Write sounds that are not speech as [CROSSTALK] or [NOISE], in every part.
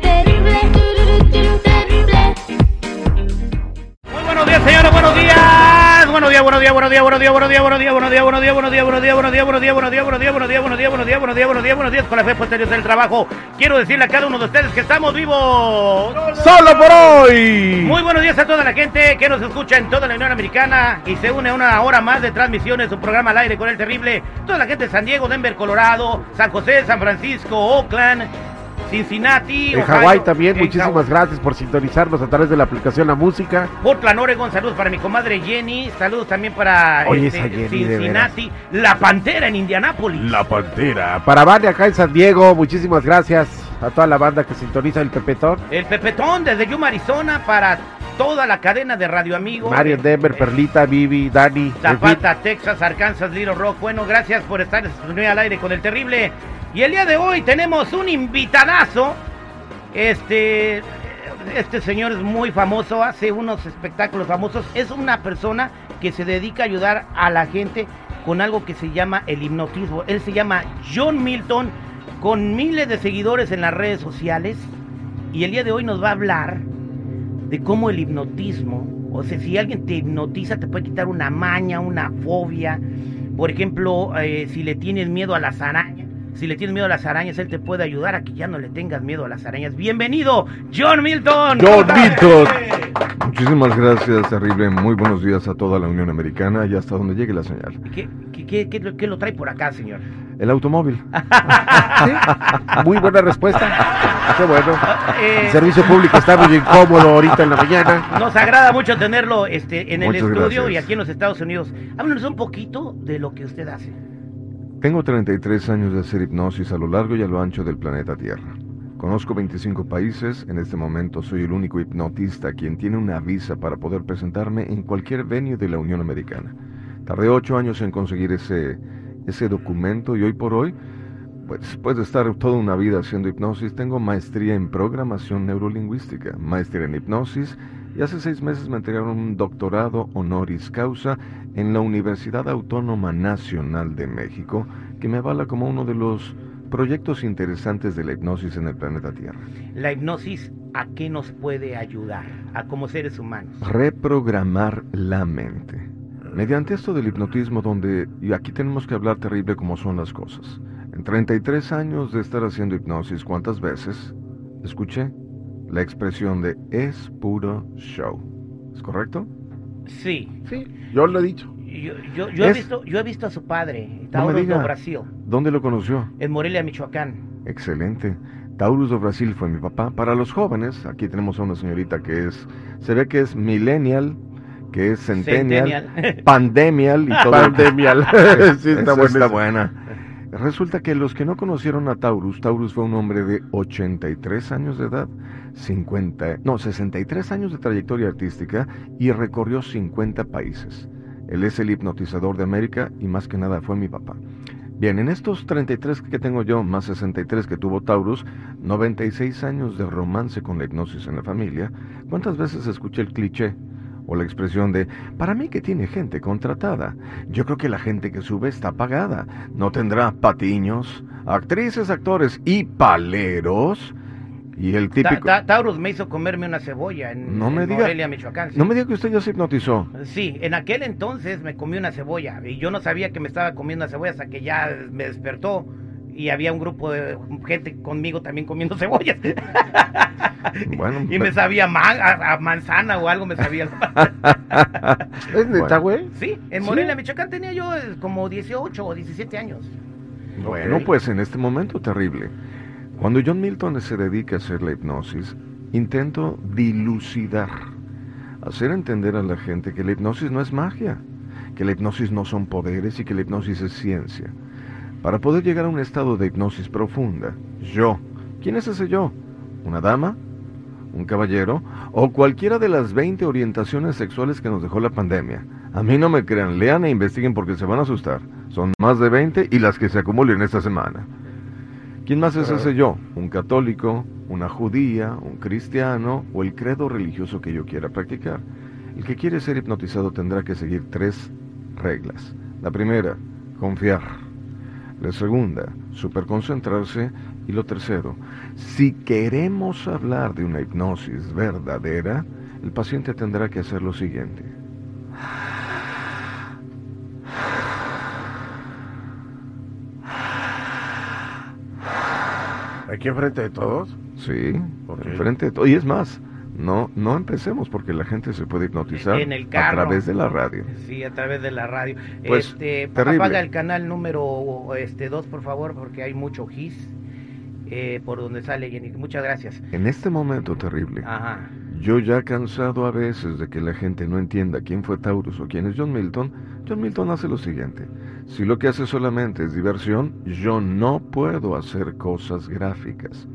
terrible. Buenos días, señores, buenos días. Buenos días, buenos días, buenos días, buenos días, buenos días, buenos días, buenos días, buenos días, buenos días, buenos días, buenos días, buenos días, buenos días, buenos días, buenos días, buenos días, buenos días, buenos días, buenos días, buenos días, con la fe posterior del trabajo. Quiero decirle a cada uno de ustedes que estamos vivos. ¡Solo por hoy! Muy buenos días a toda la gente que nos escucha en toda la Unión Americana y se une a una hora más de transmisiones, un programa al aire con el terrible. Toda la gente de San Diego, Denver, Colorado, San José, San Francisco, Oakland, Cincinnati, En Hawái también, en muchísimas gracias por sintonizarnos a través de la aplicación La Música. Portland, Oregon, saludos para mi comadre Jenny, saludos también para Oye, este, Jenny, Cincinnati, La Pantera en Indianápolis. La Pantera. Para Vane acá en San Diego, muchísimas gracias a toda la banda que sintoniza el Pepetón. El Pepetón desde Yuma, Arizona, para toda la cadena de Radio Amigos. Mario en Denver, Eh, Perlita, Vivi, Dani. Zapata, Texas, Arkansas, Little Rock. Bueno, gracias por estar al aire con el terrible. Y el día de hoy tenemos un invitadazo. Este, este señor es muy famoso, hace unos espectáculos famosos. Es una persona que se dedica a ayudar a la gente con algo que se llama el hipnotismo. Él se llama John Milton, con miles de seguidores en las redes sociales. Y el día de hoy nos va a hablar de cómo el hipnotismo, o sea, si alguien te hipnotiza te puede quitar una maña, una fobia. Por ejemplo, eh, si le tienes miedo a las arañas, si le tienes miedo a las arañas, él te puede ayudar a que ya no le tengas miedo a las arañas. Bienvenido, John Milton. John. Milton. Muchísimas gracias, terrible. Muy buenos días a toda la Unión Americana y hasta donde llegue la señal. ¿Qué, qué, qué- qué lo- qué lo trae por acá, señor? El automóvil. [LAUGHS] Sí, Muy buena respuesta. Qué bueno. Eh, El servicio público está muy incómodo ahorita en la mañana. Nos agrada mucho tenerlo este, en el Muchas estudio gracias. y aquí en los Estados Unidos. Háblanos un poquito de lo que usted hace. Tengo 33 años de hacer hipnosis a lo largo y a lo ancho del planeta Tierra. Conozco 25 países, en este momento soy el único hipnotista quien tiene una visa para poder presentarme en cualquier venue de la Unión Americana. Tardé 8 años en conseguir ese, ese documento y hoy por hoy, pues después de estar toda una vida haciendo hipnosis, tengo maestría en programación neurolingüística, maestría en hipnosis y hace seis meses me entregaron un doctorado honoris causa en la Universidad Autónoma Nacional de México, que me avala como uno de los proyectos interesantes de la hipnosis en el planeta Tierra. La hipnosis, ¿a qué nos puede ayudar? A como seres humanos. Reprogramar la mente. Mediante esto del hipnotismo donde, y aquí tenemos que hablar terrible como son las cosas. En 33 años de estar haciendo hipnosis, ¿cuántas veces escuché la expresión de es puro show? ¿Es correcto? Sí. Sí, yo lo he dicho. Yo, yo, yo he visto, yo he visto a su padre, No Tauro do. Brasil, ¿Dónde lo conoció? en Morelia, Michoacán. Excelente. Taurus do Brasil fue mi papá. Para los jóvenes, aquí tenemos a una señorita que es, se ve que es millennial, que es centennial, Centennial. pandemial y [LAUGHS] todo. Pandemial. [LAUGHS] sí, está está buena. Resulta que los que no conocieron a Taurus, Taurus fue un hombre de 83 años de edad, 50, no, 63 años de trayectoria artística y recorrió 50 países. Él es el hipnotizador de América y más que nada fue mi papá. Bien, en estos 33 que tengo yo, más 63 que tuvo Taurus, 96 años de romance con la hipnosis en la familia, ¿cuántas veces escuché el cliché o la expresión de, para mí que tiene gente contratada? Yo creo que la gente que sube está pagada. ¿No tendrá patiños, actrices, actores y paleros? Y el típico... Ta- Ta- Taurus me hizo comerme una cebolla en, No me en diga- Morelia, Michoacán. sí. No me diga que usted ya se hipnotizó. Sí, en aquel entonces me comí una cebolla y yo no sabía que me estaba comiendo una cebolla hasta que ya me despertó y había un grupo de gente conmigo también comiendo cebollas. [LAUGHS] Bueno, y me sabía man- a, a manzana o algo me sabía. [LAUGHS] ¿Es neta, güey? sí, en ¿Sí? Morelia, Michoacán tenía yo eh, como 18 o 17 años. Bueno, pues en este momento terrible, cuando John Milton se dedica a hacer la hipnosis, intento dilucidar, hacer entender a la gente que la hipnosis no es magia, que la hipnosis no son poderes y que la hipnosis es ciencia. Para poder llegar a un estado de hipnosis profunda, yo, ¿quién es ese yo? ¿Una dama? ¿Un caballero? ¿O cualquiera de las 20 orientaciones sexuales que nos dejó la pandemia? A mí no me crean, lean e investiguen porque se van a asustar. Son más de 20 y las que se acumulen esta semana. ¿Quién más es ese yo? ¿Un católico? ¿Una judía? ¿Un cristiano? ¿O el credo religioso que yo quiera practicar? El que quiere ser hipnotizado tendrá que seguir tres reglas. La primera, confiar. La segunda, superconcentrarse. Y lo tercero, si queremos hablar de una hipnosis verdadera, el paciente tendrá que hacer lo siguiente. ¿Aquí enfrente de todos? Sí, enfrente de todo. Y es más, no, no empecemos porque la gente se puede hipnotizar En el a través de la radio. Sí, a través de la radio. Pues, este, terrible. apaga el canal número este 2, por favor, porque hay mucho gis eh, por donde sale Jenny. Muchas gracias. En este momento terrible, Ajá. yo ya cansado a veces de que la gente no entienda quién fue Taurus o quién es John Milton, John Milton hace lo siguiente. Si lo que hace solamente es diversión, yo no puedo hacer cosas gráficas.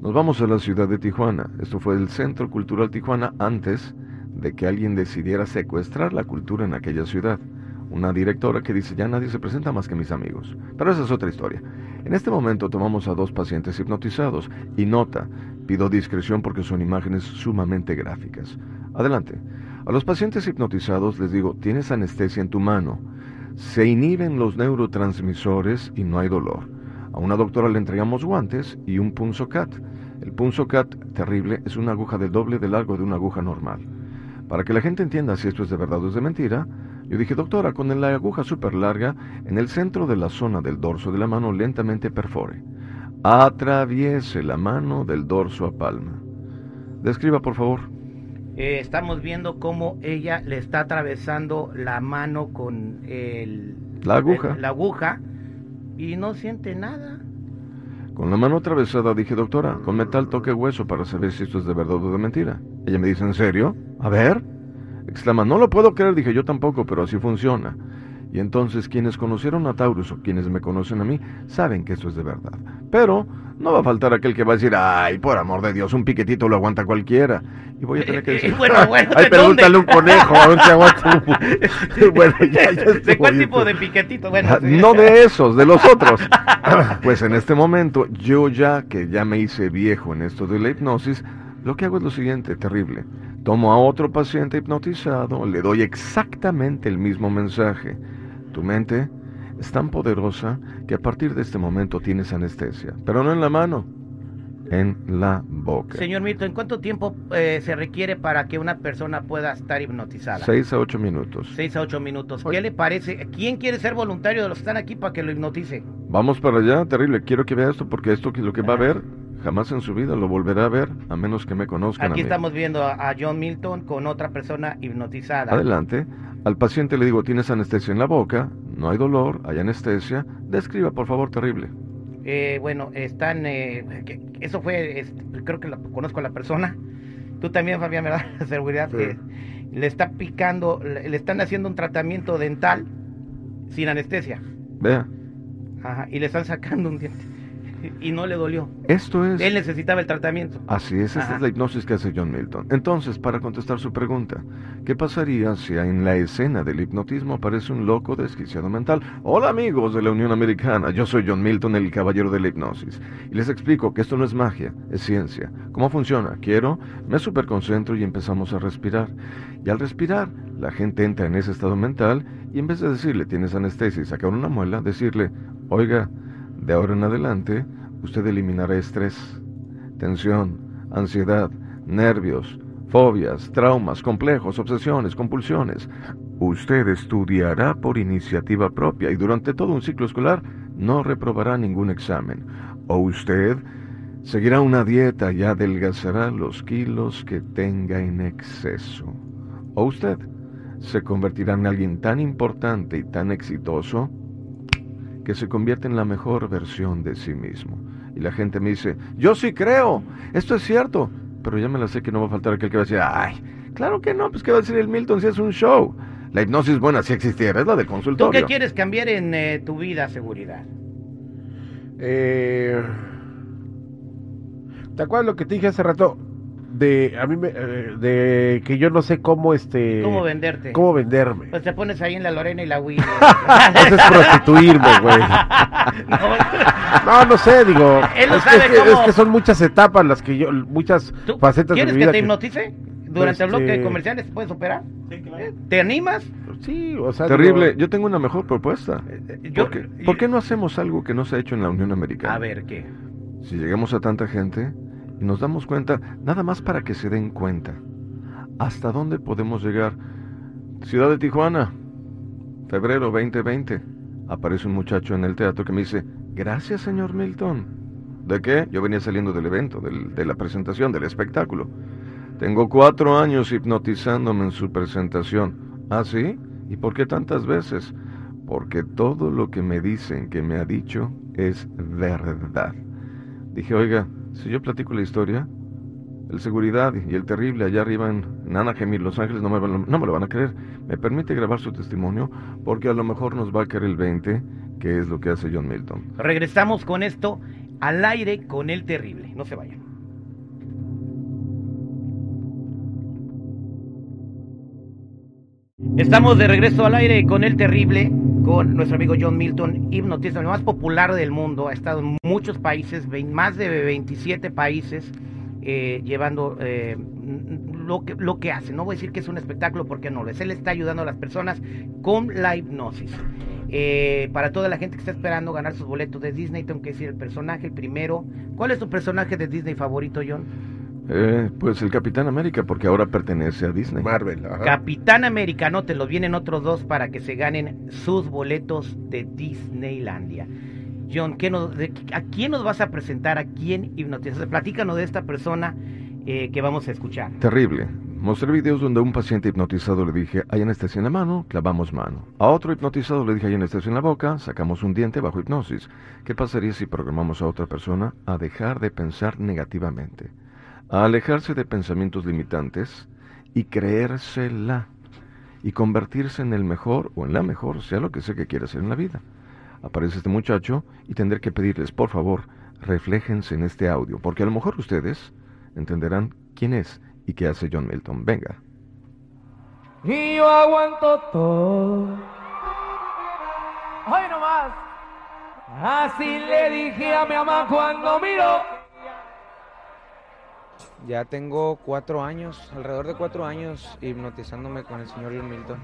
Nos vamos a la ciudad de Tijuana. Esto fue el Centro Cultural Tijuana antes de que alguien decidiera secuestrar la cultura en aquella ciudad. Una directora que dice, ya nadie se presenta más que mis amigos. Pero esa es otra historia. En este momento tomamos a dos pacientes hipnotizados. Y nota, pido discreción porque son imágenes sumamente gráficas. Adelante. A los pacientes hipnotizados les digo, tienes anestesia en tu mano. Se inhiben los neurotransmisores y no hay dolor. A una doctora le entregamos guantes y un punzocat. El punzocat, terrible, es una aguja del doble de largo de una aguja normal. Para que la gente entienda si esto es de verdad o es de mentira, yo dije, doctora, con la aguja súper larga, en el centro de la zona del dorso de la mano lentamente perfore. Atraviese la mano del dorso a palma. Describa, por favor. Eh, estamos viendo cómo ella le está atravesando la mano con el, La aguja. el- la aguja y no siente nada. Con la mano atravesada dije, doctora, con metal toque hueso para saber si esto es de verdad o de mentira. Ella me dice, ¿en serio? A ver. Exclama, no lo puedo creer. Dije, yo tampoco, pero así funciona. Y entonces quienes conocieron a Taurus o quienes me conocen a mí saben que esto es de verdad. Pero no va a faltar aquel que va a decir, ay, por amor de Dios, un piquetito lo aguanta cualquiera. Y voy a tener que Eh, decir, eh, bueno, bueno, Ay, ¿de pregúntale a un conejo, a aguanta un- [LAUGHS] [LAUGHS] Bueno, ya, ya ¿De cuál tipo de piquetito? Bueno, Ah, sí. No de esos, de los otros. [LAUGHS] Pues en este momento, yo ya que ya me hice viejo en esto de la hipnosis, lo que hago es lo siguiente, terrible. Tomo a otro paciente hipnotizado, le doy exactamente el mismo mensaje. Tu mente es tan poderosa que a partir de este momento tienes anestesia, pero no en la mano, en la boca. Señor Milton, ¿cuánto tiempo eh, se requiere para que una persona pueda estar hipnotizada? Seis a ocho minutos. Seis a ocho minutos. ¿Qué le parece? ¿Quién quiere ser voluntario de los que están aquí para que lo hipnotice? Vamos para allá, terrible. Quiero que vea esto porque esto que lo que va a ver jamás en su vida lo volverá a ver a menos que me conozcan a Aquí mí. estamos viendo a, a John Milton con otra persona hipnotizada. Adelante. Al paciente le digo, tienes anestesia en la boca, no hay dolor, hay anestesia. Describa, por favor, terrible. Eh, bueno, están. eh, que- eso fue. este, creo que la, conozco a la persona. Tú también, Fabián, ¿verdad? [LAUGHS] Seguridad. Sí. que le está picando. Le, le están haciendo un tratamiento dental sin anestesia. Vea, Ajá, y le están sacando un diente. Y no le dolió. esto es... Él necesitaba el tratamiento. Así es, esta Ajá. es la hipnosis que hace John Milton. Entonces, para contestar su pregunta, ¿qué pasaría si en la escena del hipnotismo aparece un loco desquiciado mental? Hola amigos de la Unión Americana, yo soy John Milton, el caballero de la hipnosis. Y les explico que esto no es magia, es ciencia. ¿Cómo funciona? Quiero, me superconcentro y empezamos a respirar. Y al respirar, la gente entra en ese estado mental y en vez de decirle tienes anestesia y sacar una muela, decirle, oiga, de ahora en adelante, usted eliminará estrés. tensión, ansiedad, nervios, fobias, traumas, complejos, obsesiones, compulsiones. Usted estudiará por iniciativa propia y durante todo un ciclo escolar no reprobará ningún examen. O usted seguirá una dieta y adelgazará los kilos que tenga en exceso. O usted se convertirá en alguien tan importante y tan exitoso que se convierte en la mejor versión de sí mismo. Y la gente me dice, yo sí creo, esto es cierto, pero ya me la sé que no va a faltar aquel que va a decir, ay, claro que no, pues que va a decir el Milton si es un show. La hipnosis buena si existiera, es la de consultorio. ¿Tú qué quieres cambiar en eh, tu vida, seguridad? Eh, ¿Te acuerdas lo que te dije hace rato? De a mí me, eh, de que yo no sé cómo este ¿Cómo venderte? cómo venderme. Pues te pones ahí en la Lorena y la Wii. [LAUGHS] Eso es prostituirme, güey. [LAUGHS] No, no sé, digo. Él no es, que, sabe que- cómo- es que son muchas etapas las que yo, muchas ¿Tú facetas de ¿Quieres mi que vida. te que- hipnotice? Durante el bloque de Este- comerciales, ¿puedes operar? ¿Eh? ¿Te animas? Sí, o sea. Terrible, digo, yo tengo una mejor propuesta. Eh, yo- ¿Por qué, por qué no hacemos algo que no se ha hecho en la Unión Americana? A ver, ¿qué? Si llegamos a tanta gente y nos damos cuenta, nada más para que se den cuenta, ¿hasta dónde podemos llegar? Ciudad de Tijuana, febrero 2020. Aparece un muchacho en el teatro que me dice, gracias señor Milton. ¿De qué? Yo venía saliendo del evento, del- de la presentación, del espectáculo. Tengo cuatro años hipnotizándome en su presentación. ¿Ah, sí? ¿Y por qué tantas veces? Porque todo lo que me dicen que me ha dicho es verdad. Dije, oiga, si yo platico la historia, el seguridad y el terrible allá arriba en, en Anaheim Los Ángeles no me, no me lo van a creer. Me permite grabar su testimonio porque a lo mejor nos va a caer el 20, que es lo que hace John Milton. Regresamos con esto al aire con el terrible. No se vayan. Estamos de regreso al aire con el terrible, con nuestro amigo John Milton, hipnotista, el más popular del mundo. Ha estado en muchos países, más de 27 países, eh, llevando eh, lo, que, lo que hace. No voy a decir que es un espectáculo porque no lo es. Él está ayudando a las personas con la hipnosis. Eh, para toda la gente que está esperando ganar sus boletos de Disney, tengo que decir el personaje, primero. ¿Cuál es tu personaje de Disney favorito, John? Eh, pues el Capitán América, porque ahora pertenece a Disney. Marvel. ajá. Capitán Americano, te los vienen otros dos para que se ganen sus boletos de Disneylandia. John, ¿qué nos- de- ¿a quién nos vas a presentar? ¿A quién hipnotizas? Platícanos de esta persona eh, que vamos a escuchar. Terrible. Mostré videos donde a un paciente hipnotizado le dije, hay anestesia en la mano, clavamos mano. A otro hipnotizado le dije, hay anestesia en la boca, sacamos un diente bajo hipnosis. ¿Qué pasaría si programamos a otra persona a dejar de pensar negativamente? A alejarse de pensamientos limitantes y creérsela. Y convertirse en el mejor o en la mejor, sea lo que sea que quiera hacer en la vida. Aparece este muchacho y tendré que pedirles, por favor, refléjense en este audio, porque a lo mejor ustedes entenderán quién es y qué hace John Milton. Venga. Yo aguanto todo. Así le dije a mi mamá cuando miró. Ya tengo cuatro años, alrededor de cuatro años, hipnotizándome con el señor Milton.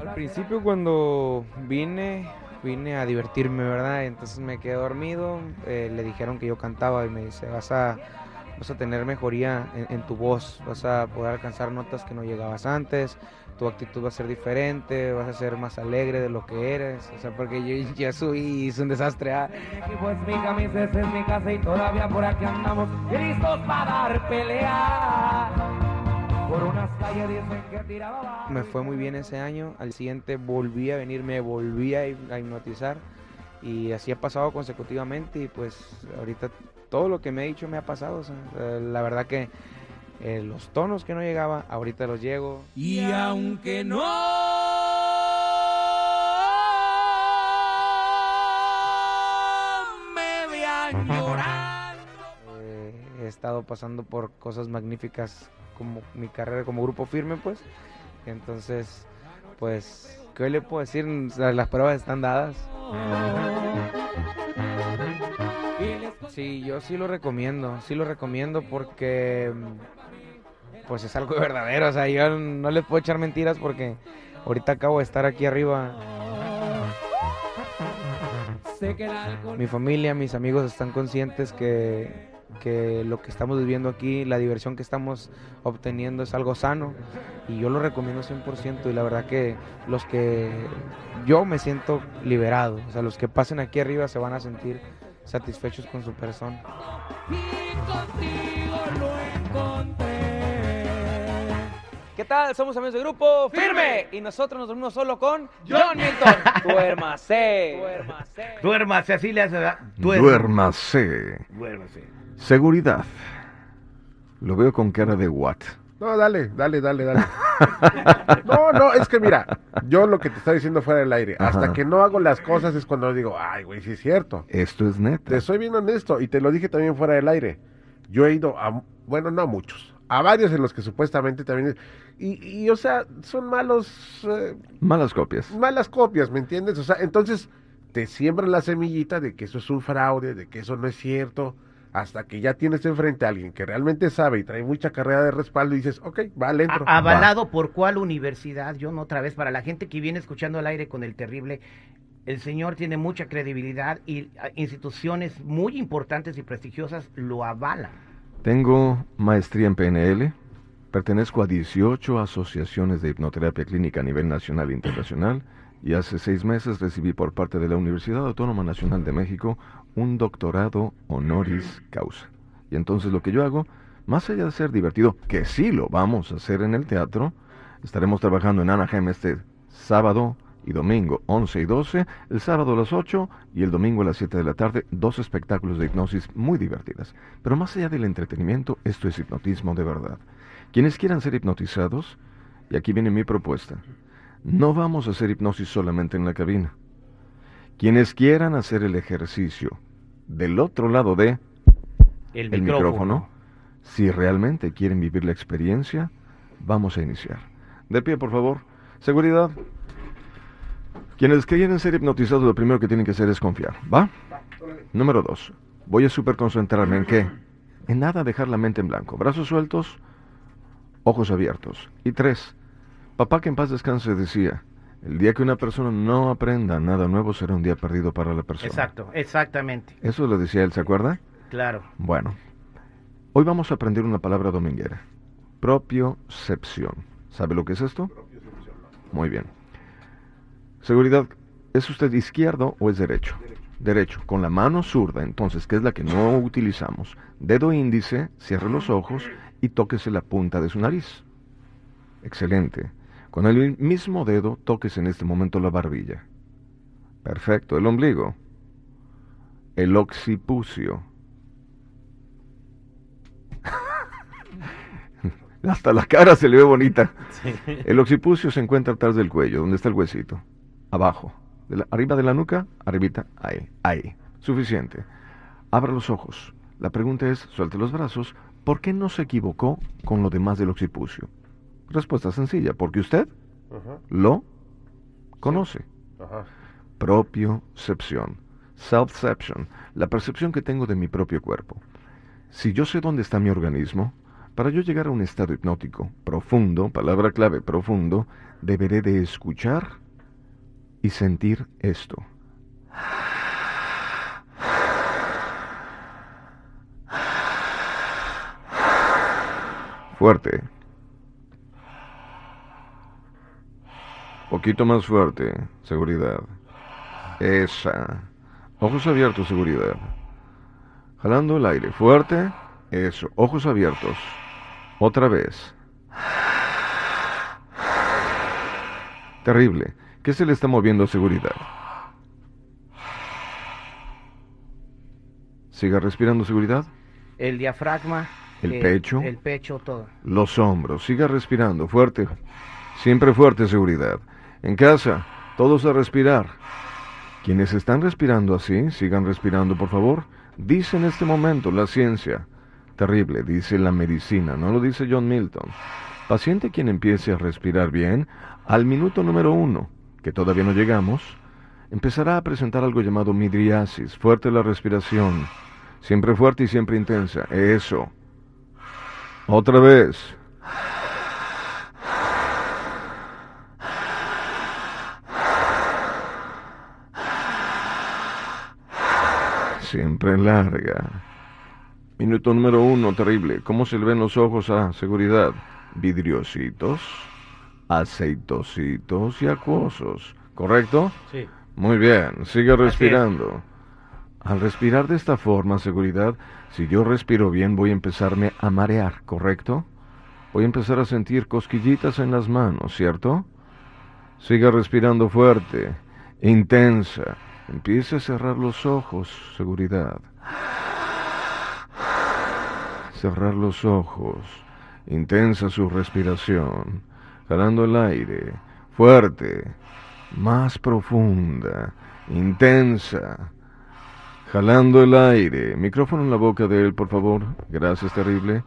Al principio cuando vine, vine a divertirme, ¿verdad? Entonces me quedé dormido, eh, le dijeron que yo cantaba y me dice, vas a, vas a tener mejoría en, en tu voz, vas a poder alcanzar notas que no llegabas antes, tu actitud va a ser diferente, vas a ser más alegre de lo que eres, o sea, porque yo ya soy hice un desastre. ¿ah? Mi equipo es mi camisa, es mi casa y todavía por aquí andamos listos para dar pelea. Por unas calles dicen que tiraba. Me fue muy bien ese año. Al siguiente volví a venir, me volví a, hip- a hipnotizar. Y así ha pasado consecutivamente. Y pues ahorita todo lo que me ha dicho me ha pasado. o sea, la verdad que eh, los tonos que no llegaba, ahorita los llego. Y aunque no me vean [LAUGHS] llorar. Eh, he estado pasando por cosas magníficas como mi carrera como grupo firme, pues. Entonces, pues, ¿qué le puedo decir? Las pruebas están dadas. Sí, yo sí lo recomiendo, sí lo recomiendo porque pues es algo [LAUGHS] verdadero, o sea, yo no le puedo echar mentiras porque ahorita acabo de estar aquí arriba. Mi familia, mis amigos están conscientes que, que lo que estamos viviendo aquí, la diversión que estamos obteniendo es algo sano y yo lo recomiendo 100% y la verdad que los que yo me siento liberado, o sea, los que pasen aquí arriba se van a sentir satisfechos con su persona. y contigo lo encontré. ¿Qué tal? Somos amigos de grupo Firme y nosotros nos dormimos solo con John Milton. [LAUGHS] Duérmase. Duérmase. Duérmase, así le hace. ¿verdad? Duérmase. Duérmase. Seguridad. Lo veo con cara de what. No, dale, dale, dale, dale. [LAUGHS] No, no, es que mira, yo lo que te estaba diciendo fuera del aire, hasta Ajá. que no hago las cosas es cuando digo, ay, güey, sí es cierto. Esto es neta. Te soy bien honesto y te lo dije también fuera del aire. Yo he ido a, bueno, no a muchos, a varios en los que supuestamente también... Y, y o sea, son malos, eh, Malas copias. malas copias, ¿me entiendes? O sea, entonces te siembran la semillita de que eso es un fraude, de que eso no es cierto, hasta que ya tienes enfrente a alguien que realmente sabe y trae mucha carrera de respaldo y dices, ok, va, le entro. A- ¿Avalado por cuál universidad? John, otra vez, para la gente que viene escuchando al aire con el terrible, el señor tiene mucha credibilidad y ah, instituciones muy importantes y prestigiosas lo avalan. Tengo maestría en PNL. Pertenezco a 18 asociaciones de hipnoterapia clínica a nivel nacional e internacional. Y hace seis meses recibí por parte de la Universidad Autónoma Nacional de México un doctorado honoris causa. Y entonces lo que yo hago, más allá de ser divertido, que sí lo vamos a hacer en el teatro, estaremos trabajando en Anaheim este sábado y domingo 11 y 12, el sábado a las 8 y el domingo a las 7 de la tarde, dos espectáculos de hipnosis muy divertidas. Pero más allá del entretenimiento, esto es hipnotismo de verdad. Quienes quieran ser hipnotizados, y aquí viene mi propuesta, no vamos a hacer hipnosis solamente en la cabina. Quienes quieran hacer el ejercicio del otro lado de El, el micrófono, si realmente quieren vivir la experiencia, vamos a iniciar. De pie, por favor. Seguridad. Quienes quieren ser hipnotizados, lo primero que tienen que hacer es confiar, ¿va? Número dos. Voy a super concentrarme en qué? En nada dejar la mente en blanco. Brazos sueltos, ojos abiertos. Y tres. Papá que en paz descanse decía, el día que una persona no aprenda nada nuevo será un día perdido para la persona. Exacto, exactamente, Eso lo decía él, ¿se acuerda? claro. Bueno, hoy vamos a aprender una palabra dominguera. Propiocepción. ¿Sabe lo que es esto? Muy bien. Seguridad, ¿es usted izquierdo o es derecho? Derecho. Con la mano zurda, entonces, que es la que no utilizamos. Dedo índice, cierre los ojos y tóquese la punta de su nariz. Excelente. Con el mismo dedo, tóquese en este momento la barbilla. Perfecto. El ombligo. El occipucio. [LAUGHS] Hasta la cara se le ve bonita. El occipucio se encuentra atrás del cuello, donde está el huesito. Abajo. De la- arriba de la nuca, arribita, ahí, ahí. Suficiente. Abra los ojos. La pregunta es, suelte los brazos, ¿por qué no se equivocó con lo demás del occipucio? Respuesta sencilla, porque usted lo conoce. ajá. Propiocepción. Self-ception. La percepción que tengo de mi propio cuerpo. Si yo sé dónde está mi organismo, para yo llegar a un estado hipnótico profundo, palabra clave profundo, deberé de escuchar y sentir esto. Fuerte. Poquito más fuerte. Seguridad. Esa. Ojos abiertos, seguridad. Jalando el aire. Fuerte. Eso. Ojos abiertos. Otra vez. Terrible. ¿Qué se le está moviendo a seguridad? Siga respirando seguridad. El diafragma. El pecho. El pecho, todo. Los hombros. Siga respirando. Fuerte. Siempre fuerte seguridad. En casa, todos a respirar. Quienes están respirando así, sigan respirando, por favor. Dice en este momento la ciencia. Terrible, dice la medicina, no lo dice John Milton. Paciente quien empiece a respirar bien, al minuto número uno, que todavía no llegamos, empezará a presentar algo llamado midriasis, fuerte la respiración, siempre fuerte y siempre intensa. Eso. Otra vez. Siempre larga. Minuto número uno, terrible. ¿Cómo se le ven los ojos a seguridad? Vidriositos, aceitositos y acuosos. ¿Correcto? Sí. Muy bien, sigue es. respirando. Al respirar de esta forma, seguridad, si yo respiro bien voy a empezarme a marear, ¿correcto? Voy a empezar a sentir cosquillitas en las manos, ¿cierto? Siga respirando fuerte, intensa. Empiece a cerrar los ojos, seguridad. Cerrar los ojos. Intensa su respiración. Jalando el aire. Fuerte. Más profunda. Intensa. Jalando el aire. Micrófono en la boca de él, por favor. Gracias, terrible.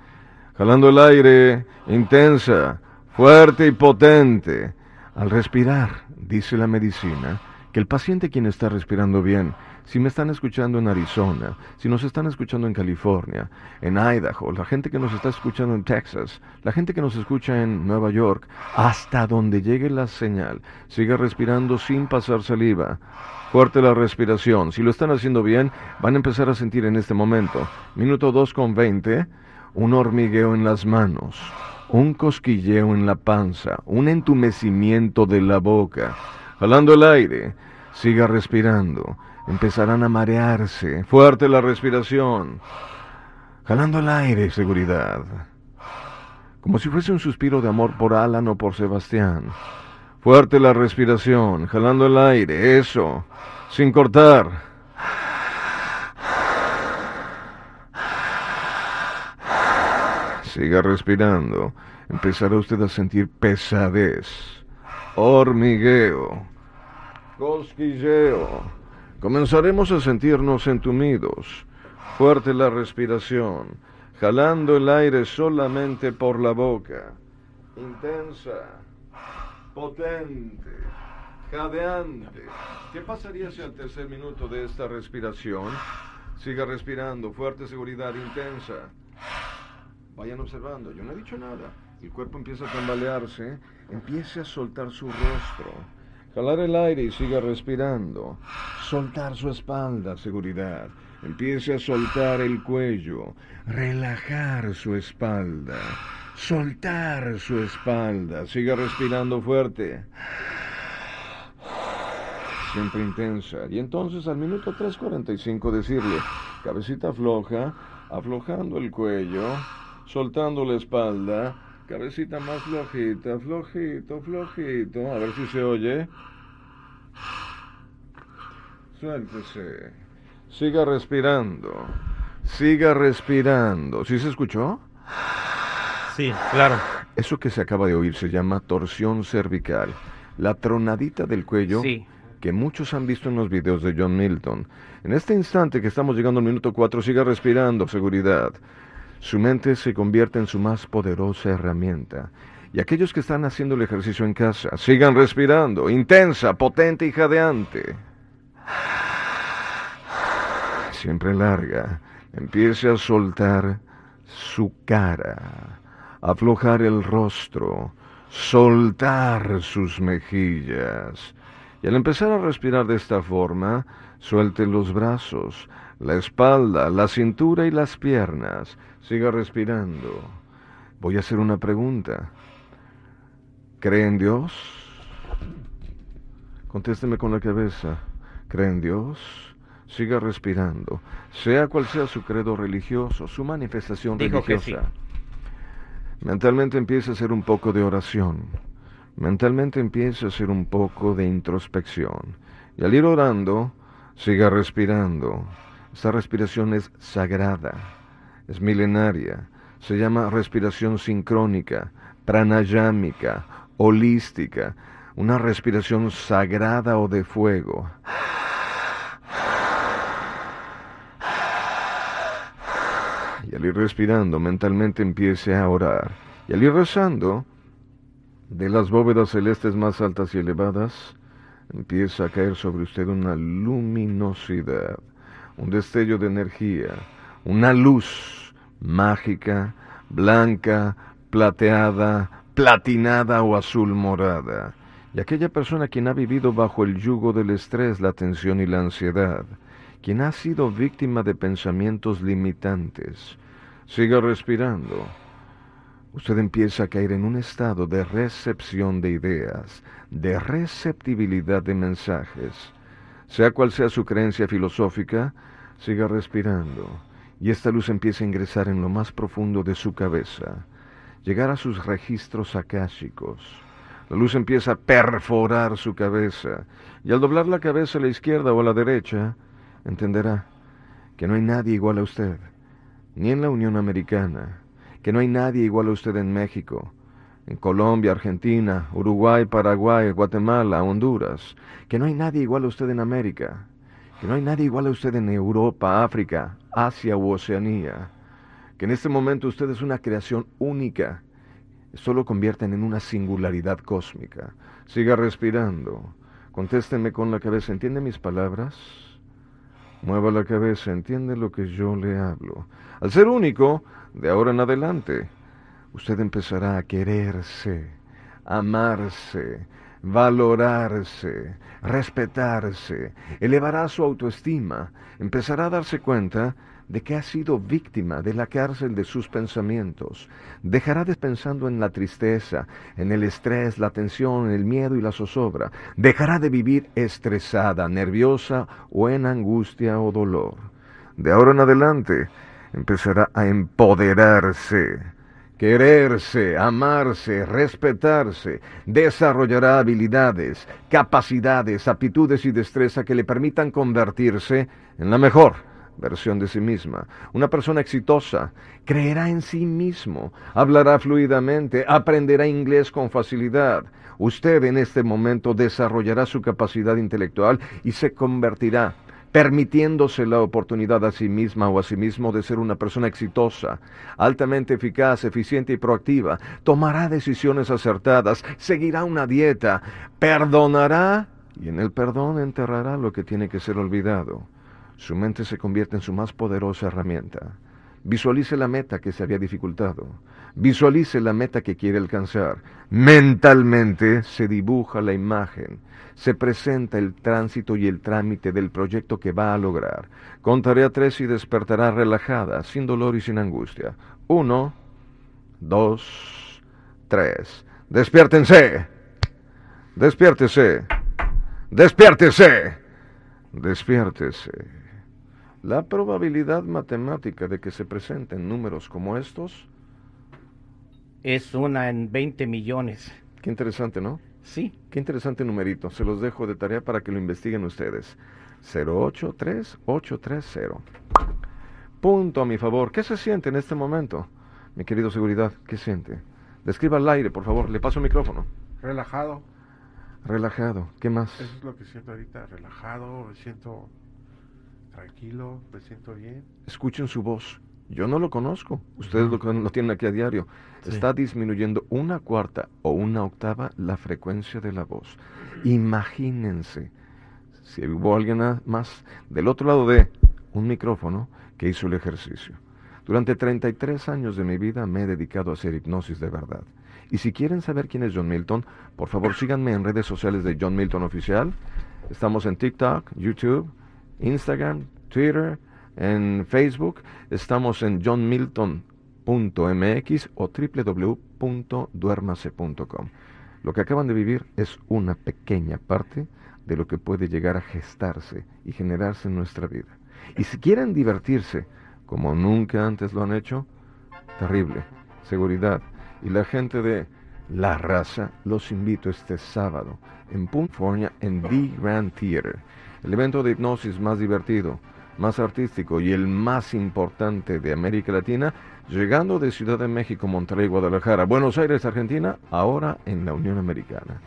Jalando el aire. Intensa. Fuerte y potente. Al respirar, dice la medicina, que el paciente quien está respirando bien, si me están escuchando en Arizona, si nos están escuchando en California, en Idaho, la gente que nos está escuchando en Texas, la gente que nos escucha en Nueva York, hasta donde llegue la señal, siga respirando sin pasar saliva. Fuerte la respiración. Si lo están haciendo bien, van a empezar a sentir en este momento, minuto 2 con 20, un hormigueo en las manos, un cosquilleo en la panza, un entumecimiento de la boca. Jalando el aire, siga respirando. Empezarán a marearse. Fuerte la respiración. Jalando el aire, seguridad. Como si fuese un suspiro de amor por Alan o por Sebastián. Fuerte la respiración. Jalando el aire. Eso. Sin cortar. Siga respirando. Empezará usted a sentir pesadez, hormigueo, cosquilleo. Comenzaremos a sentirnos entumidos. Fuerte la respiración, jalando el aire solamente por la boca. Intensa, potente, jadeante. ¿Qué pasaría si al tercer minuto de esta respiración siga respirando, fuerte seguridad intensa? Vayan observando, yo no he dicho nada. El cuerpo empieza a tambalearse, empiece a soltar su rostro. Jalar el aire y siga respirando. Soltar su espalda, seguridad. Empiece a soltar el cuello. Relajar su espalda. Soltar su espalda. Siga respirando fuerte. Siempre intensa. Y entonces al minuto 3.45 decirle, cabecita floja, aflojando el cuello, soltando la espalda, cabecita más flojita, flojito, flojito, a ver si se oye. Suéltese. Siga respirando. Siga respirando. ¿Sí se escuchó? Sí, claro. Eso que se acaba de oír se llama torsión cervical. La tronadita del cuello Sí. que muchos han visto en los videos de John Milton. En este instante que estamos llegando al minuto 4, siga respirando, seguridad. Su mente se convierte en su más poderosa herramienta. Y aquellos que están haciendo el ejercicio en casa, sigan respirando, intensa, potente y jadeante. Siempre larga. Empiece a soltar su cara, aflojar el rostro, soltar sus mejillas. Y al empezar a respirar de esta forma, suelte los brazos, la espalda, la cintura y las piernas. Siga respirando. Voy a hacer una pregunta. ¿Cree en Dios? Contésteme con la cabeza. ¿Cree en Dios? Siga respirando. Sea cual sea su credo religioso, su manifestación Dijo religiosa. Mentalmente empiece a hacer un poco de oración. Mentalmente empiece a hacer un poco de introspección. Y al ir orando, siga respirando. Esta respiración es sagrada, es milenaria. Se llama respiración sincrónica, pranayámica, holística. Una respiración sagrada o de fuego. Al ir respirando, mentalmente empiece a orar. Y al ir rezando, de las bóvedas celestes más altas y elevadas, empieza a caer sobre usted una luminosidad, un destello de energía, una luz mágica, blanca, plateada, platinada o azul morada. Y aquella persona quien ha vivido bajo el yugo del estrés, la tensión y la ansiedad, quien ha sido víctima de pensamientos limitantes. Siga respirando. Usted empieza a caer en un estado de recepción de ideas, de receptibilidad de mensajes. Sea cual sea su creencia filosófica, siga respirando y esta luz empieza a ingresar en lo más profundo de su cabeza, llegar a sus registros akáshicos. La luz empieza a perforar su cabeza y al doblar la cabeza a la izquierda o a la derecha, entenderá que no hay nadie igual a usted, ni en la Unión Americana, que no hay nadie igual a usted en México, en Colombia, Argentina, Uruguay, Paraguay, Guatemala, Honduras, que no hay nadie igual a usted en América, que no hay nadie igual a usted en Europa, África, Asia u Oceanía, que en este momento usted es una creación única, solo convierten en una singularidad cósmica. Siga respirando, contésteme con la cabeza, ¿entiende mis palabras? Mueva la cabeza, entiende lo que yo le hablo. Al ser único, de ahora en adelante, usted empezará a quererse, amarse, valorarse, respetarse, elevará su autoestima, empezará a darse cuenta de que ha sido víctima de la cárcel de sus pensamientos. Dejará de pensando en la tristeza, en el estrés, la tensión, el miedo y la zozobra. Dejará de vivir estresada, nerviosa o en angustia o dolor. De ahora en adelante empezará a empoderarse quererse, amarse, respetarse, desarrollará habilidades, capacidades, aptitudes y destreza que le permitan convertirse en la mejor versión de sí misma. Una persona exitosa creerá en sí mismo, hablará fluidamente, aprenderá inglés con facilidad. Usted en este momento desarrollará su capacidad intelectual y se convertirá permitiéndose la oportunidad a sí misma o a sí mismo de ser una persona exitosa, altamente eficaz, eficiente y proactiva, tomará decisiones acertadas, seguirá una dieta, perdonará y en el perdón enterrará lo que tiene que ser olvidado. Su mente se convierte en su más poderosa herramienta. Visualice la meta que se había dificultado. Visualice la meta que quiere alcanzar. Mentalmente se dibuja la imagen. Se presenta el tránsito y el trámite del proyecto que va a lograr. Contaré a tres y despertará relajada, sin dolor y sin angustia. Uno, dos, tres. Despiértense. Despiértese. Despiértese. Despiértese. La probabilidad matemática de que se presenten números como estos... Es una en 20 millones. Qué interesante, ¿no? Sí. Qué interesante numerito. Se los dejo de tarea para que lo investiguen ustedes. 083830. Punto a mi favor. ¿Qué se siente en este momento? Mi querido seguridad, ¿qué siente? Describa al aire, por favor. Le paso el micrófono. Relajado. Relajado. ¿Qué más? Eso es lo que siento ahorita. Relajado, me siento tranquilo, me siento bien. Escuchen su voz. Yo no lo conozco. Ustedes lo, lo tienen aquí a diario. Sí. Está disminuyendo una cuarta o una octava la frecuencia de la voz. Imagínense si hubo alguien a- más del otro lado de un micrófono que hizo el ejercicio. Durante 33 años de mi vida me he dedicado a hacer hipnosis de verdad. Y si quieren saber quién es John Milton, por favor síganme en redes sociales de John Milton Oficial. Estamos en TikTok, YouTube, Instagram, Twitter, en Facebook. Estamos en johnmilton.mx o www.duermase.com. Lo que acaban de vivir es una pequeña parte de lo que puede llegar a gestarse y generarse en nuestra vida. Y si quieren divertirse como nunca antes lo han hecho, terrible, seguridad. Y la gente de La Raza los invito este sábado en California en The Grand Theater, el evento de hipnosis más divertido, más artístico y el más importante de América Latina, llegando de Ciudad de México, Monterrey, Guadalajara, Buenos Aires, Argentina, ahora en la Unión Americana.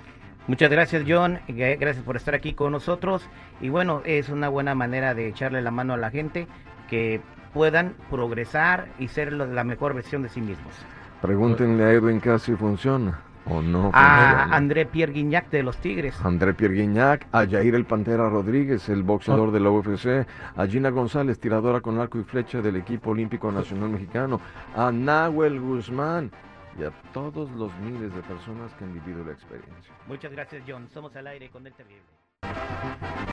Muchas gracias, John. Gra- Gracias por estar aquí con nosotros. Y bueno, es una buena manera de echarle la mano a la gente que puedan progresar y ser la mejor versión de sí mismos. Pregúntenle a Edwin Cass si funciona o no A. André Pierre Guignac de los Tigres. André Pierre Guignac, a Jair el Pantera Rodríguez, el boxeador de la UFC, a Gina González, tiradora con arco y flecha del equipo olímpico nacional mexicano, a Nahuel Guzmán y a todos los miles de personas que han vivido la experiencia. Muchas gracias, John. Somos al aire con el terrible.